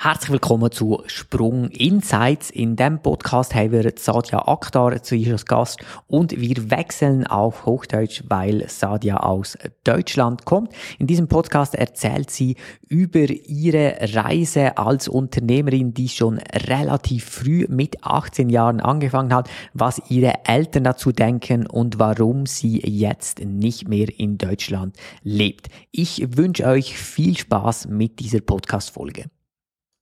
Herzlich willkommen zu Sprung Insights. In dem Podcast haben wir Sadia Akhtar zu ihr als Gast und wir wechseln auf Hochdeutsch, weil Sadia aus Deutschland kommt. In diesem Podcast erzählt sie über ihre Reise als Unternehmerin, die schon relativ früh mit 18 Jahren angefangen hat, was ihre Eltern dazu denken und warum sie jetzt nicht mehr in Deutschland lebt. Ich wünsche euch viel Spaß mit dieser Podcast-Folge.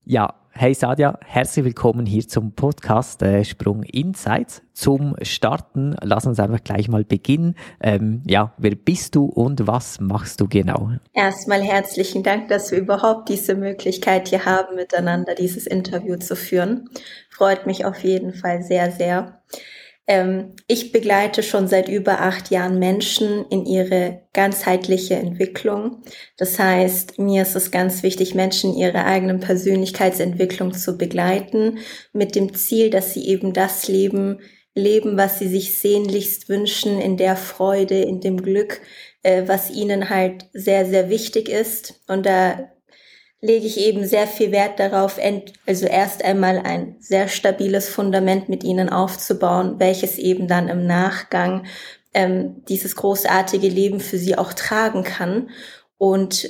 Ja, hey Sadia, herzlich willkommen hier zum Podcast äh, Sprung Insights. Zum Starten, lass uns einfach gleich mal beginnen. Ähm, ja, wer bist du und was machst du genau? Erstmal herzlichen Dank, dass wir überhaupt diese Möglichkeit hier haben, miteinander dieses Interview zu führen. Freut mich auf jeden Fall sehr, sehr. Ähm, ich begleite schon seit über acht Jahren Menschen in ihre ganzheitliche Entwicklung. Das heißt, mir ist es ganz wichtig, Menschen in ihre eigenen Persönlichkeitsentwicklung zu begleiten, mit dem Ziel, dass sie eben das Leben leben, was sie sich sehnlichst wünschen, in der Freude, in dem Glück, äh, was ihnen halt sehr, sehr wichtig ist. Und da lege ich eben sehr viel Wert darauf, also erst einmal ein sehr stabiles Fundament mit ihnen aufzubauen, welches eben dann im Nachgang ähm, dieses großartige Leben für sie auch tragen kann. Und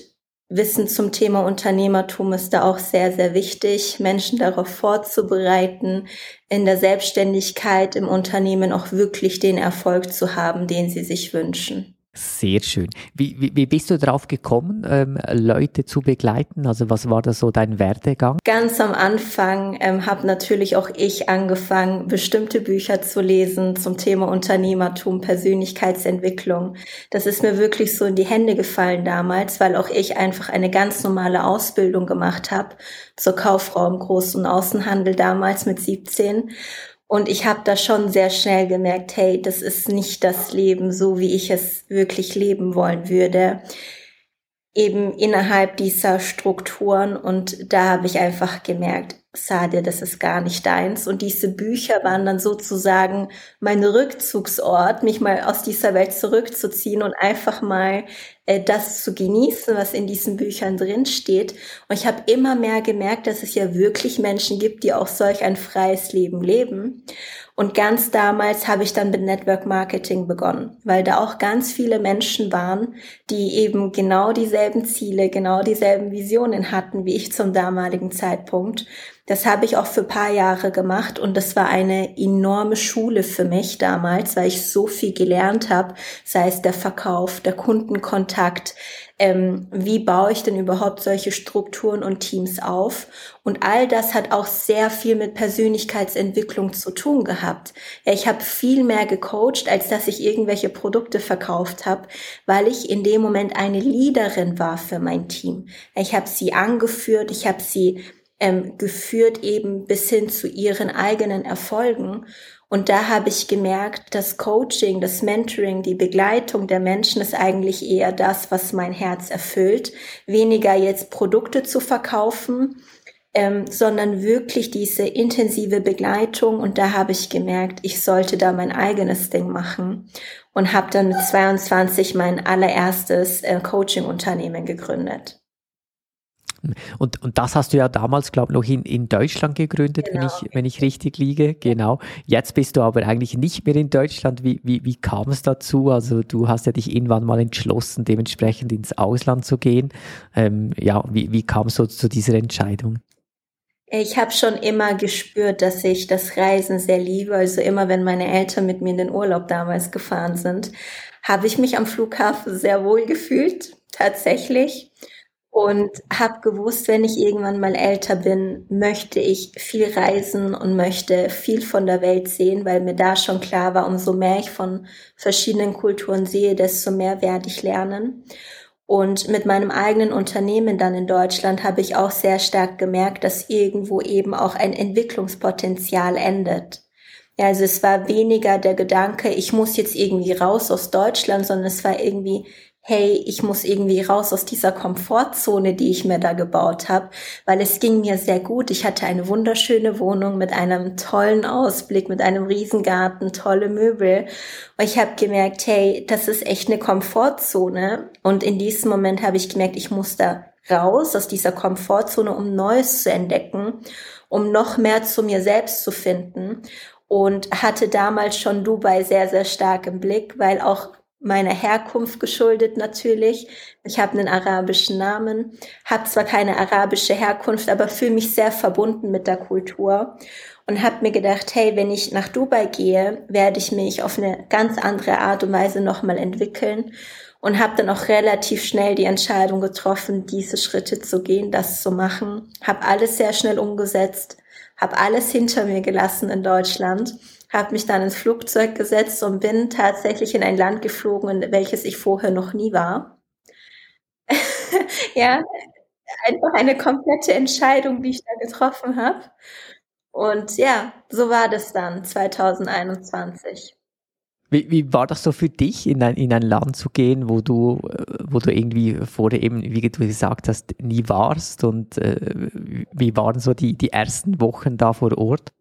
Wissen zum Thema Unternehmertum ist da auch sehr, sehr wichtig, Menschen darauf vorzubereiten, in der Selbstständigkeit im Unternehmen auch wirklich den Erfolg zu haben, den sie sich wünschen. Sehr schön. Wie, wie, wie bist du darauf gekommen, ähm, Leute zu begleiten? Also was war da so dein Werdegang? Ganz am Anfang ähm, habe natürlich auch ich angefangen, bestimmte Bücher zu lesen zum Thema Unternehmertum, Persönlichkeitsentwicklung. Das ist mir wirklich so in die Hände gefallen damals, weil auch ich einfach eine ganz normale Ausbildung gemacht habe zur Kauffrau im Groß- und Außenhandel damals mit 17 und ich habe da schon sehr schnell gemerkt, hey, das ist nicht das Leben, so wie ich es wirklich leben wollen würde. Eben innerhalb dieser Strukturen. Und da habe ich einfach gemerkt, Sadia, das ist gar nicht deins. Und diese Bücher waren dann sozusagen mein Rückzugsort, mich mal aus dieser Welt zurückzuziehen und einfach mal äh, das zu genießen, was in diesen Büchern drin steht. Und ich habe immer mehr gemerkt, dass es ja wirklich Menschen gibt, die auch solch ein freies Leben leben. Und ganz damals habe ich dann mit Network Marketing begonnen, weil da auch ganz viele Menschen waren, die eben genau dieselben Ziele, genau dieselben Visionen hatten wie ich zum damaligen Zeitpunkt. Das habe ich auch für paar Jahre gemacht und das war eine enorme Schule für mich damals, weil ich so viel gelernt habe, sei es der Verkauf, der Kundenkontakt, ähm, wie baue ich denn überhaupt solche Strukturen und Teams auf? Und all das hat auch sehr viel mit Persönlichkeitsentwicklung zu tun gehabt. Ja, ich habe viel mehr gecoacht, als dass ich irgendwelche Produkte verkauft habe, weil ich in dem Moment eine Leaderin war für mein Team. Ich habe sie angeführt, ich habe sie ähm, geführt eben bis hin zu ihren eigenen Erfolgen. Und da habe ich gemerkt, das Coaching, das Mentoring, die Begleitung der Menschen ist eigentlich eher das, was mein Herz erfüllt. Weniger jetzt Produkte zu verkaufen, ähm, sondern wirklich diese intensive Begleitung. Und da habe ich gemerkt, ich sollte da mein eigenes Ding machen und habe dann mit 22 mein allererstes äh, Coaching-Unternehmen gegründet. Und, und das hast du ja damals, glaube ich, noch in, in Deutschland gegründet, genau. wenn, ich, wenn ich richtig liege. Genau. Jetzt bist du aber eigentlich nicht mehr in Deutschland. Wie, wie, wie kam es dazu? Also du hast ja dich irgendwann mal entschlossen, dementsprechend ins Ausland zu gehen. Ähm, ja, wie, wie kam es so zu dieser Entscheidung? Ich habe schon immer gespürt, dass ich das Reisen sehr liebe. Also immer, wenn meine Eltern mit mir in den Urlaub damals gefahren sind, habe ich mich am Flughafen sehr wohl gefühlt, tatsächlich und habe gewusst, wenn ich irgendwann mal älter bin, möchte ich viel reisen und möchte viel von der Welt sehen, weil mir da schon klar war, umso mehr ich von verschiedenen Kulturen sehe, desto mehr werde ich lernen. Und mit meinem eigenen Unternehmen dann in Deutschland habe ich auch sehr stark gemerkt, dass irgendwo eben auch ein Entwicklungspotenzial endet. Ja, also es war weniger der Gedanke, ich muss jetzt irgendwie raus aus Deutschland, sondern es war irgendwie, hey, ich muss irgendwie raus aus dieser Komfortzone, die ich mir da gebaut habe, weil es ging mir sehr gut. Ich hatte eine wunderschöne Wohnung mit einem tollen Ausblick, mit einem Riesengarten, tolle Möbel. Und ich habe gemerkt, hey, das ist echt eine Komfortzone. Und in diesem Moment habe ich gemerkt, ich muss da raus aus dieser Komfortzone, um Neues zu entdecken, um noch mehr zu mir selbst zu finden und hatte damals schon Dubai sehr, sehr stark im Blick, weil auch meiner Herkunft geschuldet natürlich. Ich habe einen arabischen Namen, habe zwar keine arabische Herkunft, aber fühle mich sehr verbunden mit der Kultur und habe mir gedacht, hey, wenn ich nach Dubai gehe, werde ich mich auf eine ganz andere Art und Weise nochmal entwickeln und habe dann auch relativ schnell die Entscheidung getroffen, diese Schritte zu gehen, das zu machen. Habe alles sehr schnell umgesetzt, habe alles hinter mir gelassen in Deutschland habe mich dann ins Flugzeug gesetzt und bin tatsächlich in ein Land geflogen, in welches ich vorher noch nie war. ja, einfach eine komplette Entscheidung, die ich da getroffen habe. Und ja, so war das dann 2021. Wie, wie war das so für dich, in ein, in ein Land zu gehen, wo du, wo du irgendwie vorher eben, wie du gesagt hast, nie warst? Und äh, wie waren so die, die ersten Wochen da vor Ort?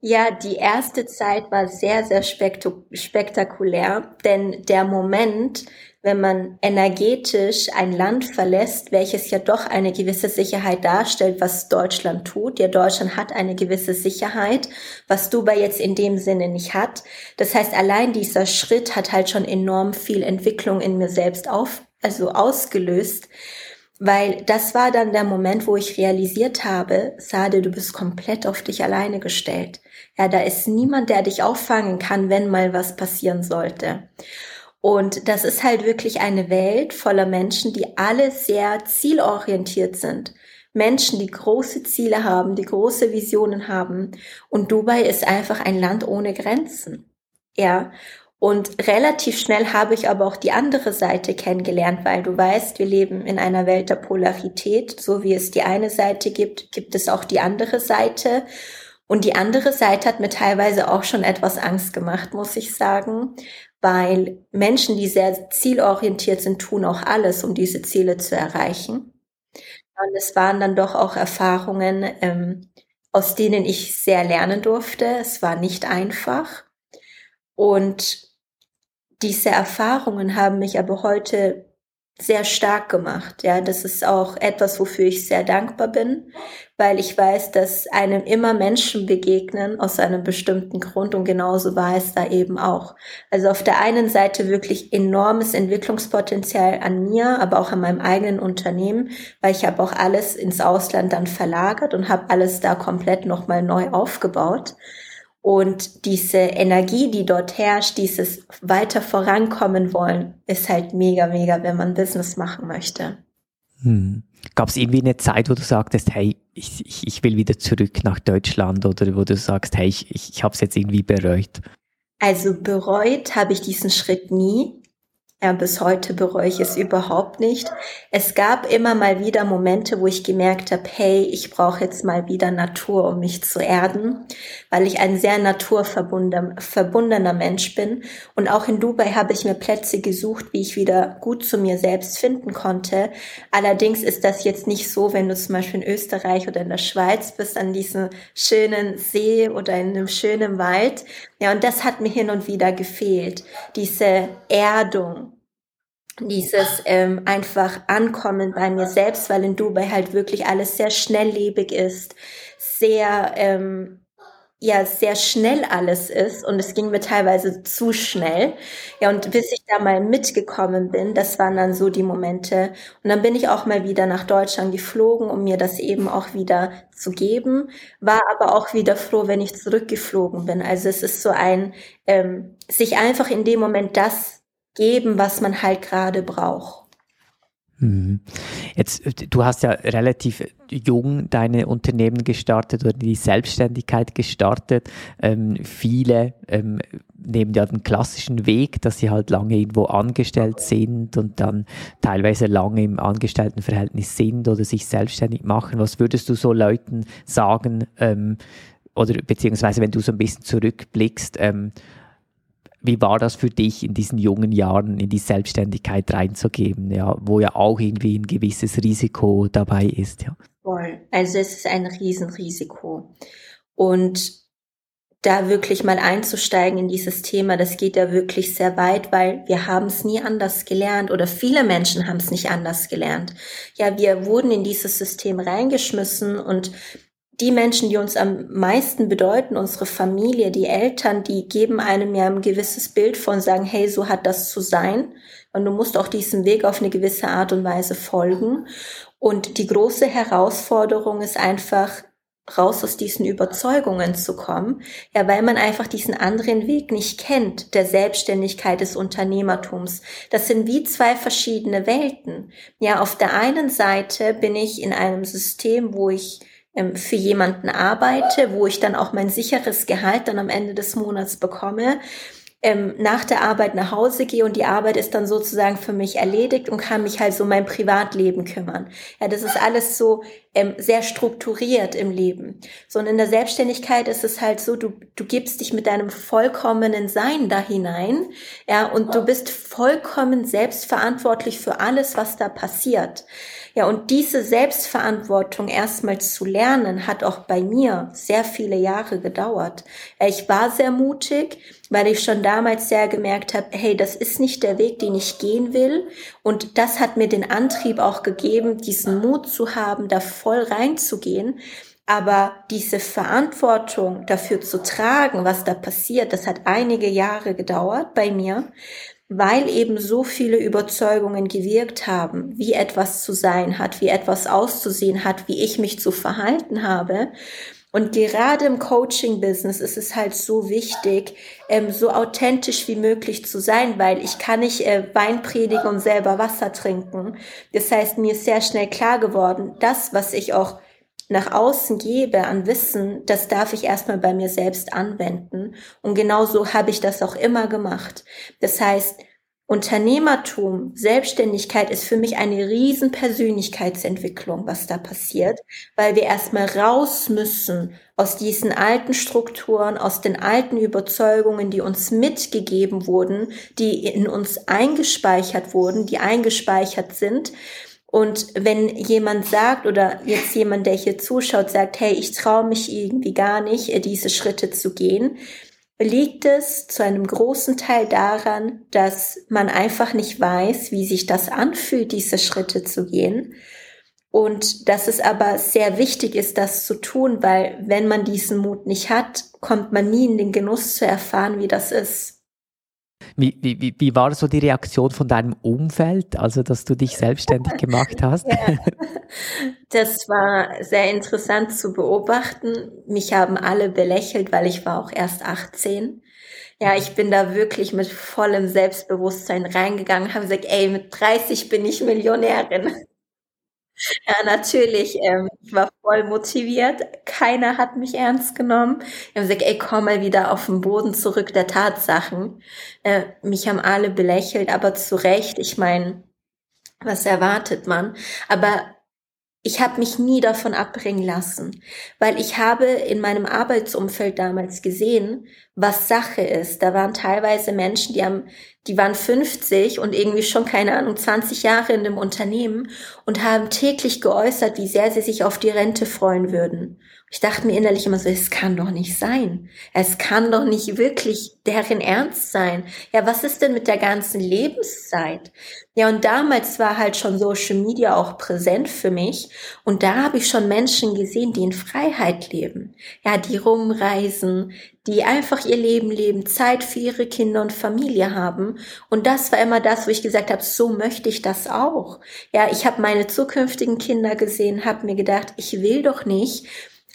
Ja, die erste Zeit war sehr, sehr spektakulär, denn der Moment, wenn man energetisch ein Land verlässt, welches ja doch eine gewisse Sicherheit darstellt, was Deutschland tut. Ja, Deutschland hat eine gewisse Sicherheit, was Dubai jetzt in dem Sinne nicht hat. Das heißt, allein dieser Schritt hat halt schon enorm viel Entwicklung in mir selbst auf, also ausgelöst. Weil das war dann der Moment, wo ich realisiert habe, Sade, du bist komplett auf dich alleine gestellt. Ja, da ist niemand, der dich auffangen kann, wenn mal was passieren sollte. Und das ist halt wirklich eine Welt voller Menschen, die alle sehr zielorientiert sind. Menschen, die große Ziele haben, die große Visionen haben. Und Dubai ist einfach ein Land ohne Grenzen. Ja. Und relativ schnell habe ich aber auch die andere Seite kennengelernt, weil du weißt, wir leben in einer Welt der Polarität. So wie es die eine Seite gibt, gibt es auch die andere Seite. Und die andere Seite hat mir teilweise auch schon etwas Angst gemacht, muss ich sagen, weil Menschen, die sehr zielorientiert sind, tun auch alles, um diese Ziele zu erreichen. Und es waren dann doch auch Erfahrungen, ähm, aus denen ich sehr lernen durfte. Es war nicht einfach. Und diese Erfahrungen haben mich aber heute sehr stark gemacht. Ja, das ist auch etwas, wofür ich sehr dankbar bin, weil ich weiß, dass einem immer Menschen begegnen aus einem bestimmten Grund und genauso war es da eben auch. Also auf der einen Seite wirklich enormes Entwicklungspotenzial an mir, aber auch an meinem eigenen Unternehmen, weil ich habe auch alles ins Ausland dann verlagert und habe alles da komplett nochmal neu aufgebaut. Und diese Energie, die dort herrscht, dieses weiter vorankommen wollen, ist halt mega, mega, wenn man Business machen möchte. Hm. Gab es irgendwie eine Zeit, wo du sagtest, hey, ich, ich, ich will wieder zurück nach Deutschland oder wo du sagst, hey, ich, ich, ich habe es jetzt irgendwie bereut? Also bereut habe ich diesen Schritt nie. Ja, bis heute bereue ich es überhaupt nicht. Es gab immer mal wieder Momente, wo ich gemerkt habe, hey, ich brauche jetzt mal wieder Natur, um mich zu erden, weil ich ein sehr naturverbundener Mensch bin. Und auch in Dubai habe ich mir Plätze gesucht, wie ich wieder gut zu mir selbst finden konnte. Allerdings ist das jetzt nicht so, wenn du zum Beispiel in Österreich oder in der Schweiz bist, an diesem schönen See oder in einem schönen Wald. Ja, und das hat mir hin und wieder gefehlt. Diese Erdung dieses ähm, einfach Ankommen bei mir selbst, weil in Dubai halt wirklich alles sehr schnelllebig ist, sehr ähm, ja sehr schnell alles ist und es ging mir teilweise zu schnell. Ja, und bis ich da mal mitgekommen bin, das waren dann so die Momente. Und dann bin ich auch mal wieder nach Deutschland geflogen, um mir das eben auch wieder zu geben, war aber auch wieder froh, wenn ich zurückgeflogen bin. Also es ist so ein, ähm, sich einfach in dem Moment das geben, was man halt gerade braucht. Mhm. Jetzt, du hast ja relativ jung deine Unternehmen gestartet oder die Selbstständigkeit gestartet. Ähm, viele ähm, nehmen ja den klassischen Weg, dass sie halt lange irgendwo angestellt sind und dann teilweise lange im Angestelltenverhältnis sind oder sich selbstständig machen. Was würdest du so Leuten sagen? Ähm, oder beziehungsweise wenn du so ein bisschen zurückblickst, ähm, wie war das für dich in diesen jungen Jahren in die Selbstständigkeit reinzugeben, ja, wo ja auch irgendwie ein gewisses Risiko dabei ist, ja? Voll. Also es ist ein Riesenrisiko. Und da wirklich mal einzusteigen in dieses Thema, das geht ja wirklich sehr weit, weil wir haben es nie anders gelernt oder viele Menschen haben es nicht anders gelernt. Ja, wir wurden in dieses System reingeschmissen und die Menschen, die uns am meisten bedeuten, unsere Familie, die Eltern, die geben einem ja ein gewisses Bild von sagen, hey, so hat das zu sein. Und du musst auch diesem Weg auf eine gewisse Art und Weise folgen. Und die große Herausforderung ist einfach, raus aus diesen Überzeugungen zu kommen, ja, weil man einfach diesen anderen Weg nicht kennt, der Selbstständigkeit des Unternehmertums. Das sind wie zwei verschiedene Welten. Ja, auf der einen Seite bin ich in einem System, wo ich für jemanden arbeite, wo ich dann auch mein sicheres Gehalt dann am Ende des Monats bekomme ähm, nach der Arbeit nach Hause gehe und die Arbeit ist dann sozusagen für mich erledigt und kann mich halt so mein Privatleben kümmern. Ja, das ist alles so ähm, sehr strukturiert im Leben. So und in der Selbstständigkeit ist es halt so, du, du gibst dich mit deinem vollkommenen Sein da hinein, ja, und du bist vollkommen selbstverantwortlich für alles, was da passiert. Ja, und diese Selbstverantwortung erstmal zu lernen, hat auch bei mir sehr viele Jahre gedauert. Ich war sehr mutig, weil ich schon damals sehr gemerkt habe, hey, das ist nicht der Weg, den ich gehen will. Und das hat mir den Antrieb auch gegeben, diesen Mut zu haben, da voll reinzugehen. Aber diese Verantwortung dafür zu tragen, was da passiert, das hat einige Jahre gedauert bei mir weil eben so viele Überzeugungen gewirkt haben, wie etwas zu sein hat, wie etwas auszusehen hat, wie ich mich zu verhalten habe. Und gerade im Coaching-Business ist es halt so wichtig, ähm, so authentisch wie möglich zu sein, weil ich kann nicht äh, Wein predigen und selber Wasser trinken. Das heißt, mir ist sehr schnell klar geworden, das, was ich auch nach außen gebe an Wissen, das darf ich erstmal bei mir selbst anwenden. Und genauso habe ich das auch immer gemacht. Das heißt, Unternehmertum, Selbstständigkeit ist für mich eine riesen Persönlichkeitsentwicklung, was da passiert, weil wir erstmal raus müssen aus diesen alten Strukturen, aus den alten Überzeugungen, die uns mitgegeben wurden, die in uns eingespeichert wurden, die eingespeichert sind und wenn jemand sagt oder jetzt jemand, der hier zuschaut, sagt, hey, ich traue mich irgendwie gar nicht, äh, diese Schritte zu gehen, liegt es zu einem großen Teil daran, dass man einfach nicht weiß, wie sich das anfühlt, diese Schritte zu gehen. Und dass es aber sehr wichtig ist, das zu tun, weil wenn man diesen Mut nicht hat, kommt man nie in den Genuss zu erfahren, wie das ist. Wie, wie, wie war so die Reaktion von deinem Umfeld, also dass du dich selbstständig gemacht hast? Ja. Das war sehr interessant zu beobachten. Mich haben alle belächelt, weil ich war auch erst 18. Ja, ich bin da wirklich mit vollem Selbstbewusstsein reingegangen, habe gesagt, ey, mit 30 bin ich Millionärin. Ja, natürlich. Ähm, ich war voll motiviert. Keiner hat mich ernst genommen. Ich habe gesagt, ey, komm mal wieder auf den Boden zurück der Tatsachen. Äh, mich haben alle belächelt, aber zu Recht. Ich meine, was erwartet man? Aber ich habe mich nie davon abbringen lassen, weil ich habe in meinem Arbeitsumfeld damals gesehen, was Sache ist. Da waren teilweise Menschen, die haben, die waren 50 und irgendwie schon keine Ahnung 20 Jahre in dem Unternehmen und haben täglich geäußert, wie sehr sie sich auf die Rente freuen würden. Ich dachte mir innerlich immer so, es kann doch nicht sein. Es kann doch nicht wirklich deren Ernst sein. Ja, was ist denn mit der ganzen Lebenszeit? Ja, und damals war halt schon Social Media auch präsent für mich. Und da habe ich schon Menschen gesehen, die in Freiheit leben. Ja, die rumreisen, die einfach ihr Leben leben, Zeit für ihre Kinder und Familie haben. Und das war immer das, wo ich gesagt habe, so möchte ich das auch. Ja, ich habe meine zukünftigen Kinder gesehen, habe mir gedacht, ich will doch nicht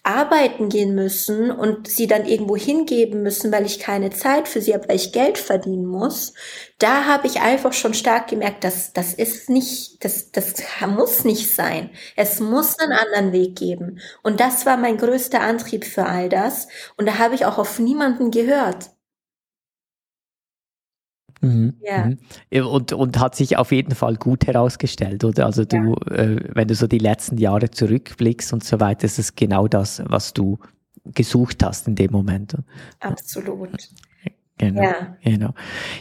arbeiten gehen müssen und sie dann irgendwo hingeben müssen, weil ich keine Zeit für sie habe, weil ich Geld verdienen muss, da habe ich einfach schon stark gemerkt, dass das ist nicht, das, das muss nicht sein. Es muss einen anderen Weg geben. Und das war mein größter Antrieb für all das. Und da habe ich auch auf niemanden gehört. Mhm. Ja. Mhm. Und, und hat sich auf jeden Fall gut herausgestellt, oder? Also du, ja. äh, wenn du so die letzten Jahre zurückblickst und so weiter, ist es genau das, was du gesucht hast in dem Moment. Absolut. Genau, ja. genau.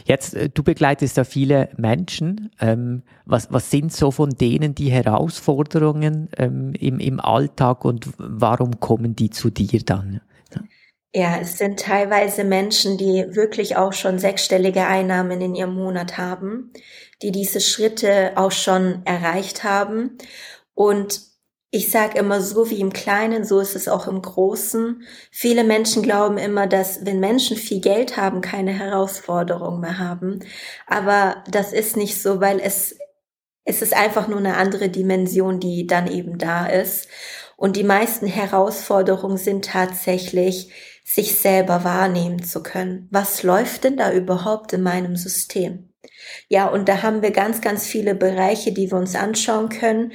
Jetzt, äh, du begleitest ja viele Menschen. Ähm, was, was sind so von denen die Herausforderungen ähm, im, im Alltag und warum kommen die zu dir dann? Ja, es sind teilweise Menschen, die wirklich auch schon sechsstellige Einnahmen in ihrem Monat haben, die diese Schritte auch schon erreicht haben. Und ich sage immer, so wie im Kleinen, so ist es auch im Großen. Viele Menschen glauben immer, dass wenn Menschen viel Geld haben, keine Herausforderung mehr haben. Aber das ist nicht so, weil es, es ist einfach nur eine andere Dimension, die dann eben da ist. Und die meisten Herausforderungen sind tatsächlich, sich selber wahrnehmen zu können. Was läuft denn da überhaupt in meinem System? Ja, und da haben wir ganz, ganz viele Bereiche, die wir uns anschauen können.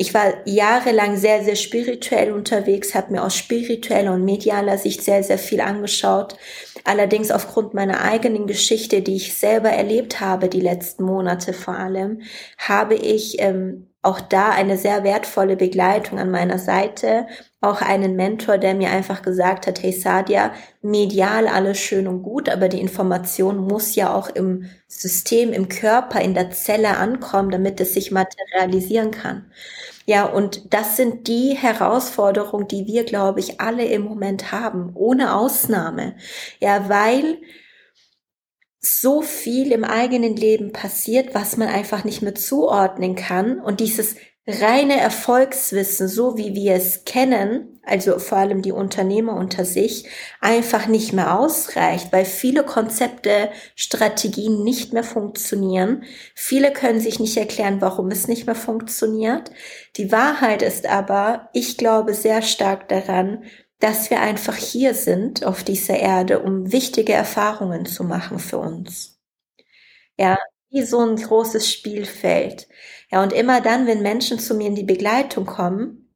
Ich war jahrelang sehr, sehr spirituell unterwegs, habe mir aus spiritueller und medialer Sicht sehr, sehr viel angeschaut. Allerdings aufgrund meiner eigenen Geschichte, die ich selber erlebt habe, die letzten Monate vor allem, habe ich ähm, auch da eine sehr wertvolle Begleitung an meiner Seite, auch einen Mentor, der mir einfach gesagt hat, hey Sadia, medial alles schön und gut, aber die Information muss ja auch im System, im Körper, in der Zelle ankommen, damit es sich materialisieren kann. Ja, und das sind die Herausforderungen, die wir, glaube ich, alle im Moment haben, ohne Ausnahme. Ja, weil so viel im eigenen Leben passiert, was man einfach nicht mehr zuordnen kann. Und dieses reine Erfolgswissen, so wie wir es kennen, also vor allem die Unternehmer unter sich, einfach nicht mehr ausreicht, weil viele Konzepte, Strategien nicht mehr funktionieren. Viele können sich nicht erklären, warum es nicht mehr funktioniert. Die Wahrheit ist aber, ich glaube sehr stark daran, dass wir einfach hier sind auf dieser Erde, um wichtige Erfahrungen zu machen für uns. Ja, wie so ein großes Spielfeld. Ja, und immer dann, wenn Menschen zu mir in die Begleitung kommen,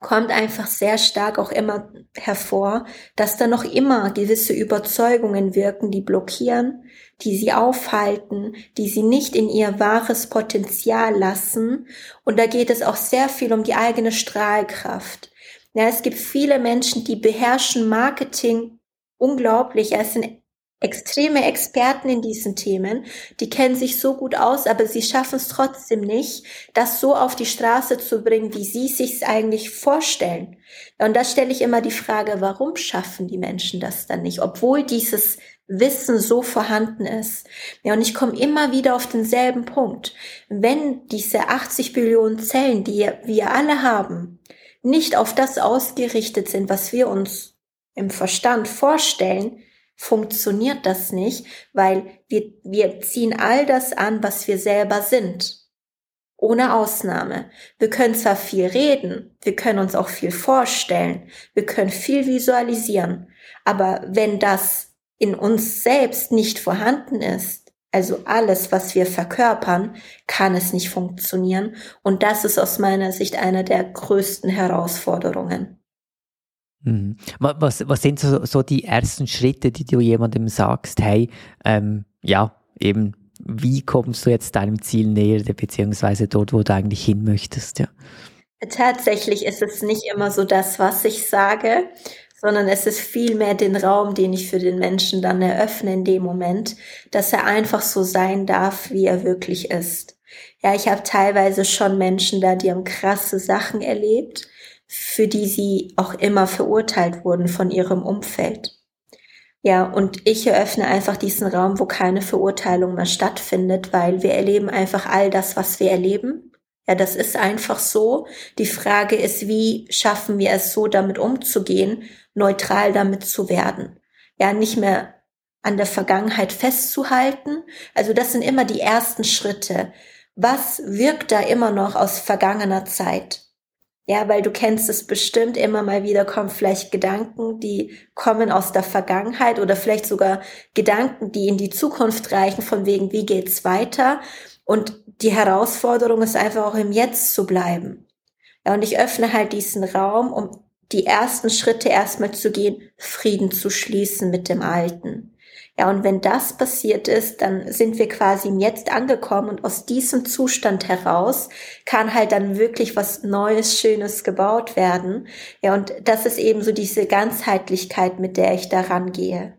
kommt einfach sehr stark auch immer hervor, dass da noch immer gewisse Überzeugungen wirken, die blockieren, die sie aufhalten, die sie nicht in ihr wahres Potenzial lassen. Und da geht es auch sehr viel um die eigene Strahlkraft. Ja, es gibt viele Menschen, die beherrschen Marketing unglaublich. Es sind extreme Experten in diesen Themen, die kennen sich so gut aus, aber sie schaffen es trotzdem nicht, das so auf die Straße zu bringen, wie sie sich eigentlich vorstellen. Und da stelle ich immer die Frage, warum schaffen die Menschen das dann nicht, obwohl dieses Wissen so vorhanden ist. Ja, und ich komme immer wieder auf denselben Punkt. Wenn diese 80 Billionen Zellen, die wir alle haben, nicht auf das ausgerichtet sind, was wir uns im Verstand vorstellen, funktioniert das nicht, weil wir, wir ziehen all das an, was wir selber sind. Ohne Ausnahme. Wir können zwar viel reden, wir können uns auch viel vorstellen, wir können viel visualisieren, aber wenn das in uns selbst nicht vorhanden ist, also alles, was wir verkörpern, kann es nicht funktionieren. Und das ist aus meiner Sicht einer der größten Herausforderungen. Mhm. Was, was sind so, so die ersten Schritte, die du jemandem sagst, hey, ähm, ja, eben, wie kommst du jetzt deinem Ziel näher, beziehungsweise dort, wo du eigentlich hin möchtest, ja? Tatsächlich ist es nicht immer so das, was ich sage, sondern es ist vielmehr den Raum, den ich für den Menschen dann eröffne in dem Moment, dass er einfach so sein darf, wie er wirklich ist. Ja, ich habe teilweise schon Menschen da, die haben krasse Sachen erlebt, für die sie auch immer verurteilt wurden von ihrem Umfeld. Ja, und ich eröffne einfach diesen Raum, wo keine Verurteilung mehr stattfindet, weil wir erleben einfach all das, was wir erleben. Ja, das ist einfach so. Die Frage ist, wie schaffen wir es so, damit umzugehen neutral damit zu werden. Ja, nicht mehr an der Vergangenheit festzuhalten. Also das sind immer die ersten Schritte. Was wirkt da immer noch aus vergangener Zeit? Ja, weil du kennst es bestimmt, immer mal wieder kommen vielleicht Gedanken, die kommen aus der Vergangenheit oder vielleicht sogar Gedanken, die in die Zukunft reichen, von wegen, wie geht's weiter? Und die Herausforderung ist einfach auch im Jetzt zu bleiben. Ja, und ich öffne halt diesen Raum, um die ersten Schritte erstmal zu gehen, Frieden zu schließen mit dem Alten. Ja, und wenn das passiert ist, dann sind wir quasi im Jetzt angekommen und aus diesem Zustand heraus kann halt dann wirklich was Neues, Schönes gebaut werden. Ja, und das ist eben so diese Ganzheitlichkeit, mit der ich daran gehe.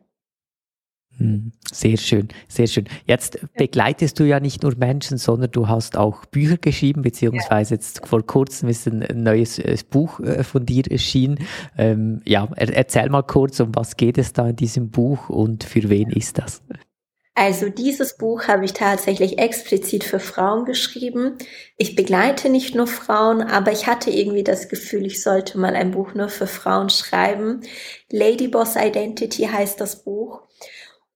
Hm, sehr schön, sehr schön. Jetzt begleitest du ja nicht nur Menschen, sondern du hast auch Bücher geschrieben, beziehungsweise jetzt vor kurzem ist ein neues äh, Buch äh, von dir erschienen. Ähm, ja, erzähl mal kurz, um was geht es da in diesem Buch und für wen ist das? Also dieses Buch habe ich tatsächlich explizit für Frauen geschrieben. Ich begleite nicht nur Frauen, aber ich hatte irgendwie das Gefühl, ich sollte mal ein Buch nur für Frauen schreiben. Ladyboss Identity heißt das Buch.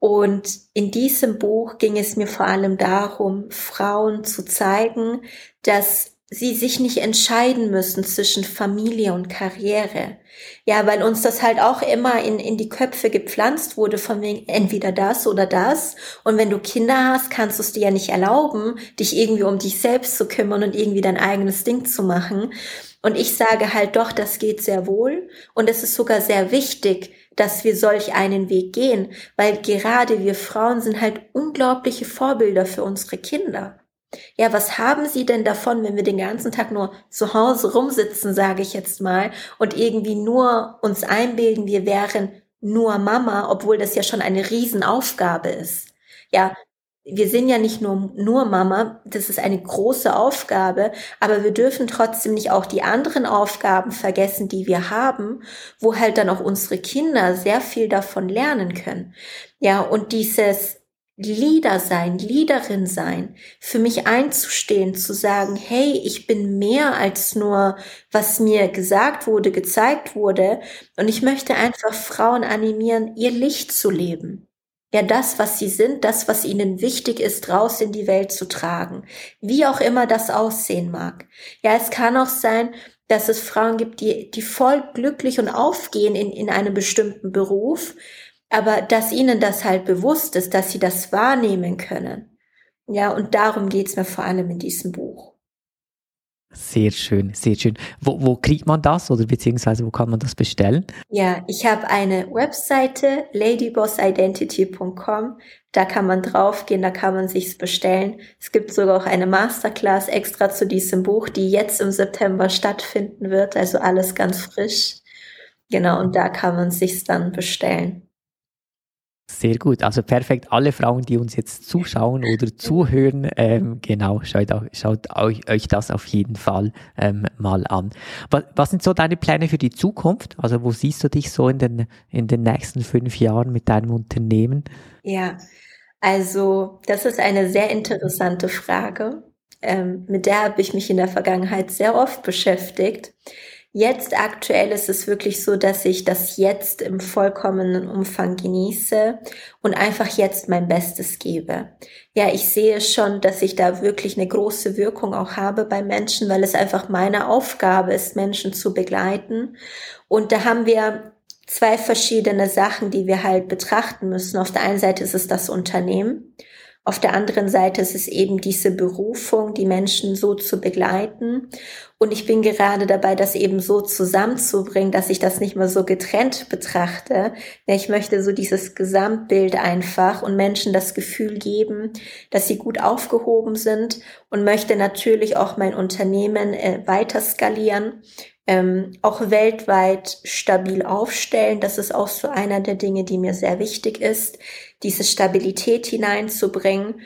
Und in diesem Buch ging es mir vor allem darum, Frauen zu zeigen, dass sie sich nicht entscheiden müssen zwischen Familie und Karriere. Ja, weil uns das halt auch immer in, in die Köpfe gepflanzt wurde von wegen entweder das oder das. Und wenn du Kinder hast, kannst du es dir ja nicht erlauben, dich irgendwie um dich selbst zu kümmern und irgendwie dein eigenes Ding zu machen. Und ich sage halt doch, das geht sehr wohl. Und es ist sogar sehr wichtig, dass wir solch einen Weg gehen, weil gerade wir Frauen sind halt unglaubliche Vorbilder für unsere Kinder. Ja, was haben Sie denn davon, wenn wir den ganzen Tag nur zu Hause rumsitzen, sage ich jetzt mal, und irgendwie nur uns einbilden, wir wären nur Mama, obwohl das ja schon eine Riesenaufgabe ist. Ja, wir sind ja nicht nur, nur Mama, das ist eine große Aufgabe, aber wir dürfen trotzdem nicht auch die anderen Aufgaben vergessen, die wir haben, wo halt dann auch unsere Kinder sehr viel davon lernen können. Ja, und dieses Leader sein, Leaderin sein, für mich einzustehen, zu sagen, hey, ich bin mehr als nur, was mir gesagt wurde, gezeigt wurde. Und ich möchte einfach Frauen animieren, ihr Licht zu leben. Ja, das, was sie sind, das, was ihnen wichtig ist, raus in die Welt zu tragen. Wie auch immer das aussehen mag. Ja, es kann auch sein, dass es Frauen gibt, die, die voll glücklich und aufgehen in, in einem bestimmten Beruf, aber dass ihnen das halt bewusst ist, dass sie das wahrnehmen können. Ja, und darum geht's mir vor allem in diesem Buch. Sehr schön, sehr schön. Wo, wo kriegt man das oder beziehungsweise wo kann man das bestellen? Ja, ich habe eine Webseite, ladybossidentity.com. Da kann man draufgehen, da kann man sich's bestellen. Es gibt sogar auch eine Masterclass extra zu diesem Buch, die jetzt im September stattfinden wird. Also alles ganz frisch. Genau, und da kann man sich's dann bestellen. Sehr gut. Also perfekt. Alle Frauen, die uns jetzt zuschauen oder zuhören, ähm, genau, schaut, auch, schaut euch, euch das auf jeden Fall ähm, mal an. Was, was sind so deine Pläne für die Zukunft? Also wo siehst du dich so in den, in den nächsten fünf Jahren mit deinem Unternehmen? Ja, also das ist eine sehr interessante Frage. Ähm, mit der habe ich mich in der Vergangenheit sehr oft beschäftigt. Jetzt aktuell ist es wirklich so, dass ich das jetzt im vollkommenen Umfang genieße und einfach jetzt mein Bestes gebe. Ja, ich sehe schon, dass ich da wirklich eine große Wirkung auch habe bei Menschen, weil es einfach meine Aufgabe ist, Menschen zu begleiten. Und da haben wir zwei verschiedene Sachen, die wir halt betrachten müssen. Auf der einen Seite ist es das Unternehmen auf der anderen Seite ist es eben diese Berufung, die Menschen so zu begleiten. Und ich bin gerade dabei, das eben so zusammenzubringen, dass ich das nicht mehr so getrennt betrachte. Ich möchte so dieses Gesamtbild einfach und Menschen das Gefühl geben, dass sie gut aufgehoben sind und möchte natürlich auch mein Unternehmen äh, weiter skalieren ähm, auch weltweit stabil aufstellen. Das ist auch so einer der Dinge, die mir sehr wichtig ist, diese Stabilität hineinzubringen.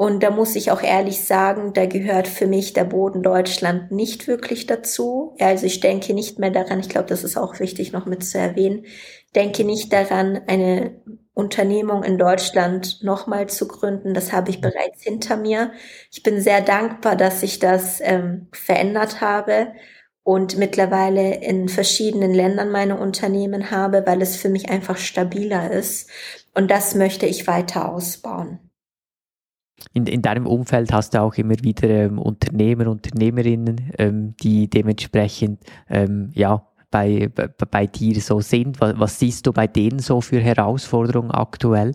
Und da muss ich auch ehrlich sagen, da gehört für mich der Boden Deutschland nicht wirklich dazu. Also ich denke nicht mehr daran, ich glaube, das ist auch wichtig noch mit zu erwähnen, denke nicht daran, eine Unternehmung in Deutschland nochmal zu gründen. Das habe ich bereits hinter mir. Ich bin sehr dankbar, dass ich das ähm, verändert habe und mittlerweile in verschiedenen Ländern meine Unternehmen habe, weil es für mich einfach stabiler ist. Und das möchte ich weiter ausbauen. In, in deinem Umfeld hast du auch immer wieder ähm, Unternehmer, Unternehmerinnen, ähm, die dementsprechend ähm, ja, bei, bei, bei, dir so sind. Was, was siehst du bei denen so für Herausforderungen aktuell?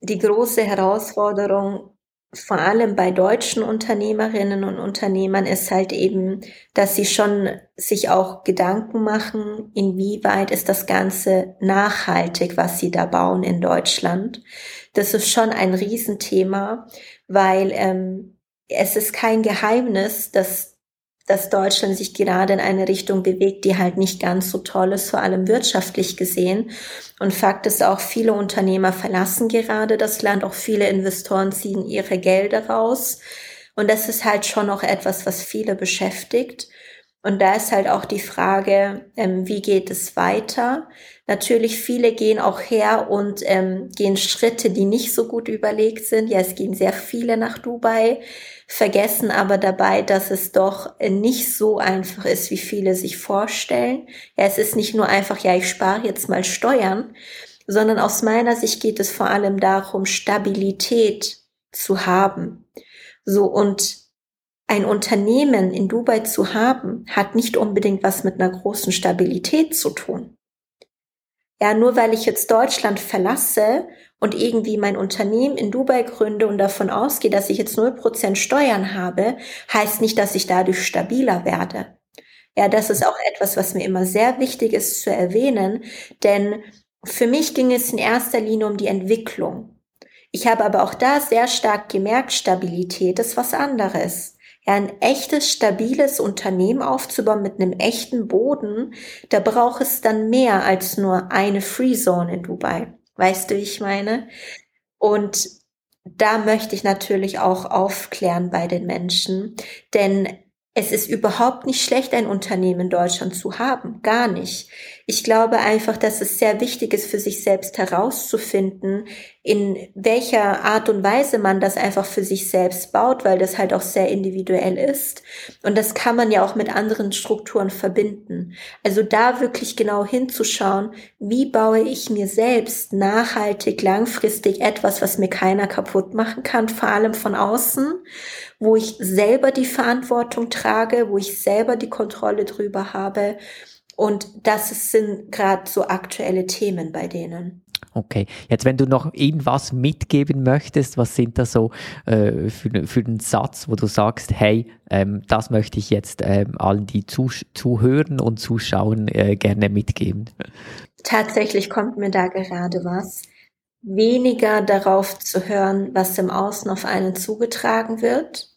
Die große Herausforderung vor allem bei deutschen Unternehmerinnen und Unternehmern ist halt eben, dass sie schon sich auch Gedanken machen, inwieweit ist das Ganze nachhaltig, was sie da bauen in Deutschland. Das ist schon ein Riesenthema, weil ähm, es ist kein Geheimnis, dass dass Deutschland sich gerade in eine Richtung bewegt, die halt nicht ganz so toll ist, vor allem wirtschaftlich gesehen. Und Fakt ist auch, viele Unternehmer verlassen gerade das Land, auch viele Investoren ziehen ihre Gelder raus. Und das ist halt schon noch etwas, was viele beschäftigt. Und da ist halt auch die Frage, ähm, wie geht es weiter? Natürlich, viele gehen auch her und ähm, gehen Schritte, die nicht so gut überlegt sind. Ja, es gehen sehr viele nach Dubai, vergessen aber dabei, dass es doch nicht so einfach ist, wie viele sich vorstellen. Ja, es ist nicht nur einfach, ja, ich spare jetzt mal Steuern, sondern aus meiner Sicht geht es vor allem darum, Stabilität zu haben. So und ein Unternehmen in Dubai zu haben, hat nicht unbedingt was mit einer großen Stabilität zu tun. Ja, nur weil ich jetzt Deutschland verlasse und irgendwie mein Unternehmen in Dubai gründe und davon ausgehe, dass ich jetzt 0% Steuern habe, heißt nicht, dass ich dadurch stabiler werde. Ja, das ist auch etwas, was mir immer sehr wichtig ist zu erwähnen, denn für mich ging es in erster Linie um die Entwicklung. Ich habe aber auch da sehr stark gemerkt, Stabilität ist was anderes ja, ein echtes, stabiles Unternehmen aufzubauen mit einem echten Boden, da braucht es dann mehr als nur eine Free Zone in Dubai. Weißt du, wie ich meine? Und da möchte ich natürlich auch aufklären bei den Menschen, denn es ist überhaupt nicht schlecht, ein Unternehmen in Deutschland zu haben. Gar nicht. Ich glaube einfach, dass es sehr wichtig ist, für sich selbst herauszufinden, in welcher Art und Weise man das einfach für sich selbst baut, weil das halt auch sehr individuell ist. Und das kann man ja auch mit anderen Strukturen verbinden. Also da wirklich genau hinzuschauen, wie baue ich mir selbst nachhaltig, langfristig etwas, was mir keiner kaputt machen kann, vor allem von außen, wo ich selber die Verantwortung trage, wo ich selber die Kontrolle drüber habe. Und das sind gerade so aktuelle Themen bei denen. Okay, jetzt wenn du noch irgendwas mitgeben möchtest, was sind da so äh, für, für einen Satz, wo du sagst, hey, ähm, das möchte ich jetzt ähm, allen, die zu, zuhören und zuschauen, äh, gerne mitgeben? Tatsächlich kommt mir da gerade was. Weniger darauf zu hören, was im Außen auf einen zugetragen wird,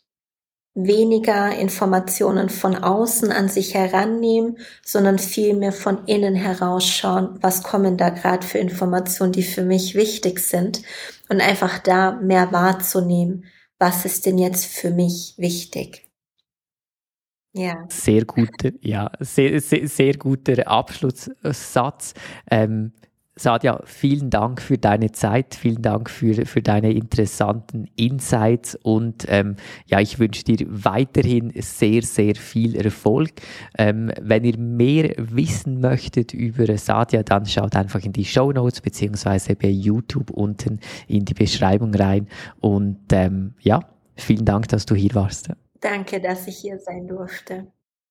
weniger Informationen von außen an sich herannehmen, sondern vielmehr von innen herausschauen, was kommen da gerade für Informationen, die für mich wichtig sind und einfach da mehr wahrzunehmen, was ist denn jetzt für mich wichtig. Ja. Sehr guter, ja, sehr, sehr, sehr guter Abschlusssatz. Ähm, Sadja, vielen Dank für deine Zeit, vielen Dank für, für deine interessanten Insights und ähm, ja, ich wünsche dir weiterhin sehr, sehr viel Erfolg. Ähm, wenn ihr mehr wissen möchtet über Sadja, dann schaut einfach in die Show Notes beziehungsweise bei YouTube unten in die Beschreibung rein und ähm, ja, vielen Dank, dass du hier warst. Danke, dass ich hier sein durfte.